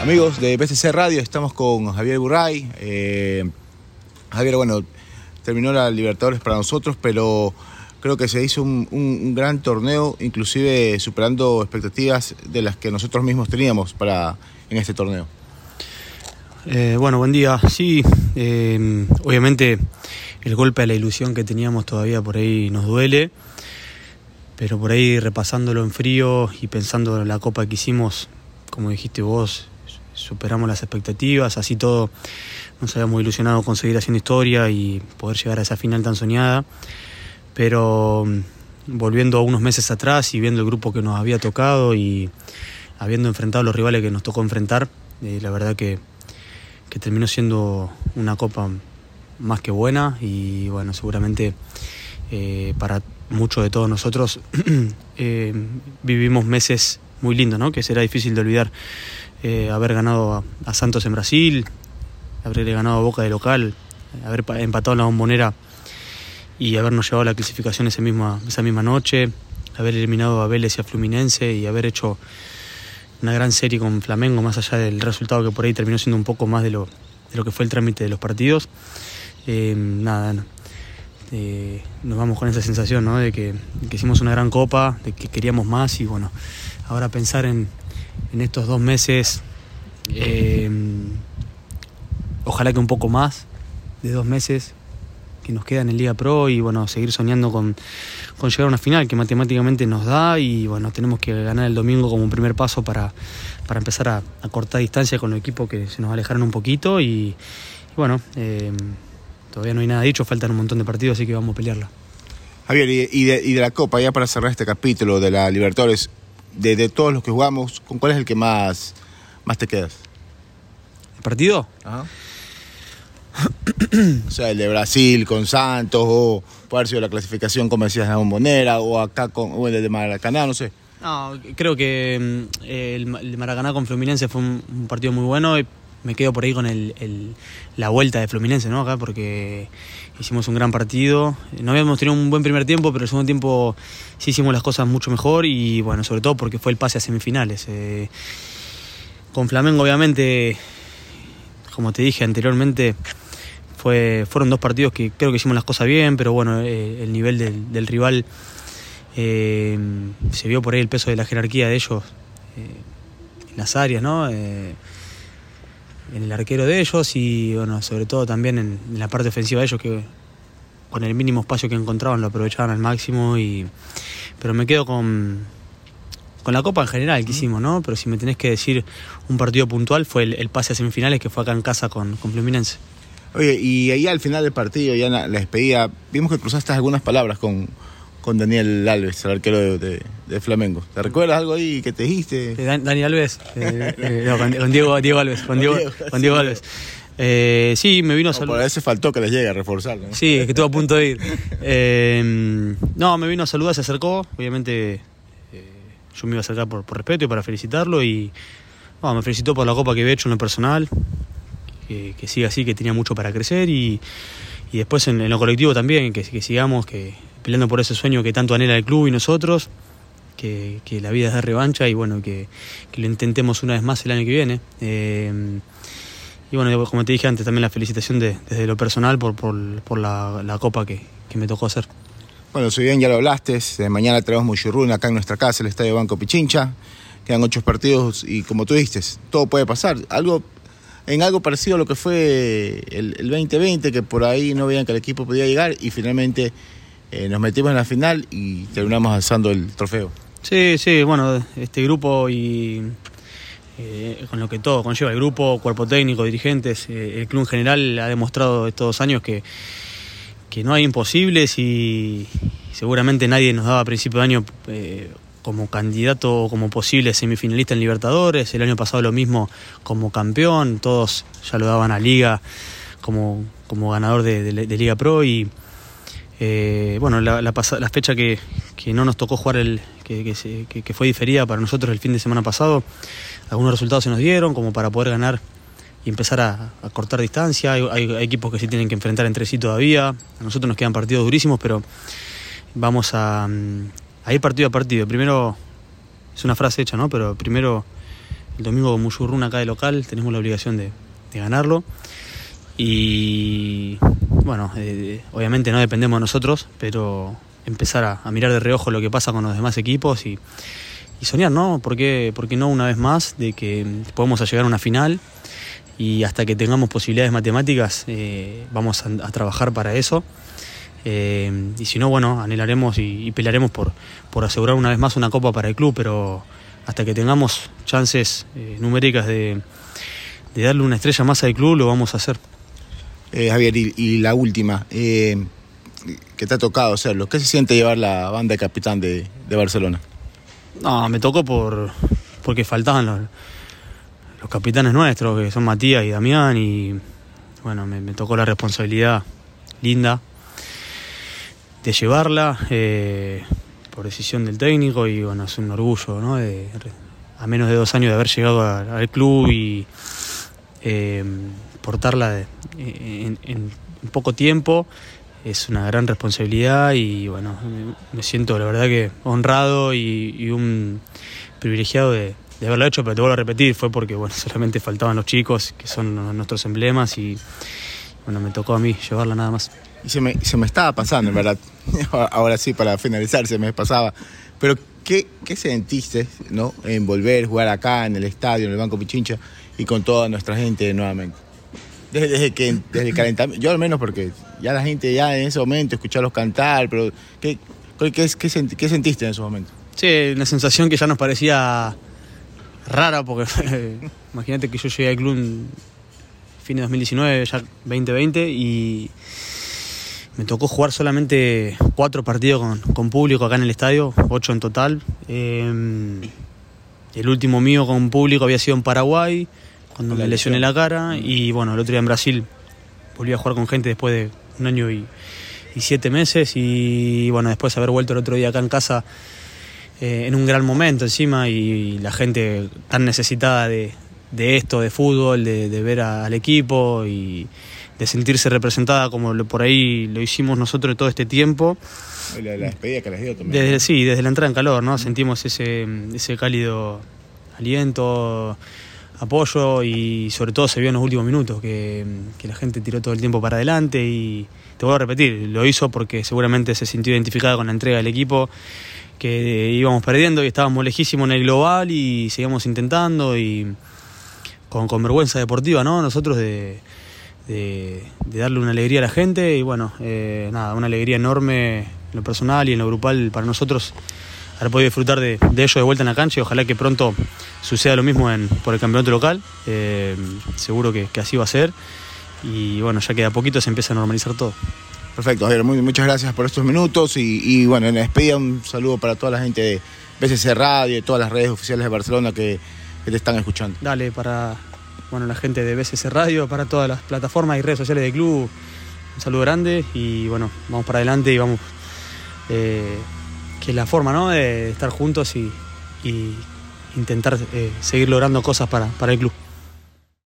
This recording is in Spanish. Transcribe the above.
Amigos de BCC Radio, estamos con Javier Burray. Eh, Javier, bueno, terminó la Libertadores para nosotros, pero creo que se hizo un, gran torneo, inclusive superando expectativas de las que nosotros mismos teníamos para en este torneo. Eh, bueno, buen día. Sí, eh, obviamente el golpe a la ilusión que teníamos todavía por ahí nos duele, pero por ahí repasándolo en frío y pensando en la copa que hicimos, como dijiste vos, superamos las expectativas, así todo nos habíamos ilusionado con seguir haciendo historia y poder llegar a esa final tan soñada, pero mm, volviendo a unos meses atrás y viendo el grupo que nos había tocado y habiendo enfrentado a los rivales que nos tocó enfrentar, eh, la verdad que, que terminó siendo una copa más que buena y bueno, seguramente eh, para muchos de todos nosotros eh, vivimos meses muy lindos, ¿no? que será difícil de olvidar eh, haber ganado a, a, Santos en Brasil, haberle ganado a Boca de local, haber empatado en la bombonera y habernos llevado a la clasificación ese misma, esa misma noche, haber eliminado a Vélez y a Fluminense y haber hecho una gran serie con Flamengo, más allá del resultado que por ahí terminó siendo un poco más de lo, de lo que fue el trámite de los partidos. Eh, nada, no. eh, nos vamos con esa sensación ¿no? de, que, que, hicimos una gran copa, de que queríamos más y bueno, ahora pensar en, en estos dos meses, eh, ojalá que un poco más de dos meses que nos queda en Liga Pro y bueno, seguir soñando con, con llegar a una final que matemáticamente nos da y bueno, tenemos que ganar el domingo como un primer paso para, para empezar a, cortar distancia con el equipo que se nos alejaron un poquito y, bueno, eh, todavía no hay nada dicho, faltan un montón de partidos, así que vamos a pelearla. Javier, y de la Copa, ya para cerrar este capítulo de la Libertadores, de, de, todos los que jugamos, ¿con cuál es el que más, más te quedas? ¿El partido? Ajá. o sea, el de Brasil con Santos, o puede haber sido la clasificación, como decías, en la bombonera, o acá con o el de Maracaná, no sé. No, creo que eh, el, el Maracaná con Fluminense fue un, un, partido muy bueno y me quedo por ahí con el, la vuelta de Fluminense, ¿no? Acá porque hicimos un gran partido. No habíamos tenido un buen primer tiempo, pero el segundo tiempo sí hicimos las cosas mucho mejor y bueno, sobre todo porque fue el pase a semifinales. Eh, con Flamengo, obviamente, como te dije anteriormente, fue, fueron dos partidos que creo que hicimos las cosas bien, pero bueno, eh, el nivel del, del rival eh, se vio por ahí el peso de la jerarquía de ellos en las áreas, ¿no? En el arquero de ellos y bueno, sobre todo también en, en, la parte ofensiva de ellos que con el mínimo espacio que encontraban lo aprovechaban al máximo y pero me quedo con con la copa en general que hicimos, ¿no? Pero si me tenés que decir un partido puntual fue el, el pase a semifinales que fue acá en casa con, con Fluminense. Oye, y ahí al final del partido, ya en la, la despedida, vimos que cruzaste algunas palabras con, con Daniel Alves, el arquero de, de, de, Flamengo. ¿Te recuerdas algo ahí que te dijiste? Dan, Dani Alves, eh, eh, no, con, con, Diego, Diego Alves, con Diego, con Diego Alves. Eh, sí, me vino a saludar. Por eso faltó que les llegue a reforzarlo. ¿no? Sí, es que estuvo a punto de ir. Eh, no, me vino a saludar, se acercó. Obviamente, eh, yo me iba a acercar por, por respeto y para felicitarlo. Y no, me felicitó por la copa que había hecho en lo personal. Que, que siga así, que tenía mucho para crecer. Y, y después en, en, lo colectivo también, que, que sigamos, que, peleando por ese sueño que tanto anhela el club y nosotros, que, la vida es de revancha y bueno, que, lo intentemos una vez más el año que viene. Eh, y bueno, como te dije antes, también la felicitación de, desde lo personal por, por, la, copa que, que, me tocó hacer. Bueno, si bien ya lo hablaste, de mañana traemos Muchurruna acá en nuestra casa, el Estadio Banco Pichincha. Quedan ocho partidos y como tú dijiste, todo puede pasar. Algo en algo parecido a lo que fue el, el 2020, que por ahí no veían que el equipo podía llegar y finalmente eh, nos metimos en la final y terminamos alzando el trofeo. Sí, sí, bueno, este grupo y eh, con lo que todo conlleva el grupo, cuerpo técnico, dirigentes, eh, el club en general ha demostrado estos dos años que, que no hay imposibles y, seguramente nadie nos daba a principio de año eh, como candidato o como posible semifinalista en Libertadores, el año pasado lo mismo como campeón, todos ya lo daban a Liga como, como ganador de, de, de Liga Pro y eh, bueno, la, fecha que, no nos tocó jugar, el, que, fue diferida para nosotros el fin de semana pasado, algunos resultados se nos dieron como para poder ganar y empezar a, cortar distancia. Hay, equipos que se tienen que enfrentar entre sí todavía. A nosotros nos quedan partidos durísimos, pero vamos a, a ir partido a partido. Primero, es una frase hecha, ¿no? Pero primero el domingo con acá de local, tenemos la obligación de, ganarlo. Y bueno, eh, obviamente no dependemos de nosotros, pero empezar a, mirar de reojo lo que pasa con los demás equipos y, soñar, ¿no? ¿Por qué, no una vez más de que podemos llegar a una final y hasta que tengamos posibilidades matemáticas eh, vamos a, trabajar para eso. Eh, y si no, bueno, anhelaremos y, pelearemos por, por asegurar una vez más una copa para el club, pero hasta que tengamos chances eh, numéricas de, darle una estrella más al club, lo vamos a hacer. Javier, y, la última, que te ha tocado hacerlo, ¿qué se siente llevar la banda de capitán de, Barcelona? No, me tocó por porque faltaban los, capitanes nuestros, que son Matías y Damián, y bueno, me, tocó la responsabilidad linda de llevarla eh, por decisión del técnico y bueno, es un orgullo, ¿no? a menos de dos años de haber llegado al club y eh, portarla en, poco tiempo es una gran responsabilidad y bueno, me siento la verdad que honrado y un privilegiado de, de haberlo hecho, pero te vuelvo a repetir, fue porque bueno, solamente faltaban los chicos, que son nuestros emblemas, y bueno, me tocó a mí llevarla nada más. Y se me, se me estaba pasando, en verdad. Ahora sí, para finalizar, se me pasaba. Pero, ¿qué, qué sentiste ¿no? en volver, a jugar acá, en el estadio, en el Banco Pichincha, y con toda nuestra gente nuevamente? Desde, desde, que, desde el calentamiento, yo al menos porque ya la gente ya en ese momento escucharlos cantar, pero ¿qué, qué, qué, qué sentiste en ese momento? Sí, una sensación que ya nos parecía rara porque imagínate que yo llegué al club en fin de 2019, ya 2020 y me tocó jugar solamente cuatro partidos con, público acá en el estadio, ocho en total. Em, el último mío con público había sido en Paraguay, cuando me lesioné la cara, y bueno, el otro día en Brasil volví a jugar con gente después de un año y, y siete meses, y bueno, después de haber vuelto el otro día acá en casa eh, en un gran momento encima y, la gente tan necesitada de, esto, de fútbol, de, ver al equipo y de sentirse representada como por ahí lo hicimos nosotros todo este tiempo. La, despedida que les dio también. Desde, sí, desde la entrada en calor, ¿no? Sentimos ese, ese cálido aliento, apoyo y sobre todo se vio en los últimos minutos que, que, la gente tiró todo el tiempo para adelante y te voy a repetir, lo hizo porque seguramente se sintió identificada con la entrega del equipo que íbamos perdiendo y estábamos lejísimos en el global y seguíamos intentando y con, vergüenza deportiva, ¿no? Nosotros de, darle una alegría a la gente y bueno, eh, nada, una alegría enorme en lo personal y en lo grupal para nosotros haber podido disfrutar de, ello de vuelta en la cancha y ojalá que pronto suceda lo mismo en, por el campeonato local, eh, seguro que, que así va a ser y bueno, ya que a poquito se empieza a normalizar todo. Perfecto, Javier, muchas gracias por estos minutos y, bueno, en la despedida un saludo para toda la gente de BCC Radio y todas las redes oficiales de Barcelona que, te están escuchando. Dale, para bueno, la gente de BCC Radio, para todas las plataformas y redes sociales del club, un saludo grande y bueno, vamos para adelante y vamos, eh, que la forma ¿no? de estar juntos y, intentar eh, seguir logrando cosas para, para el club.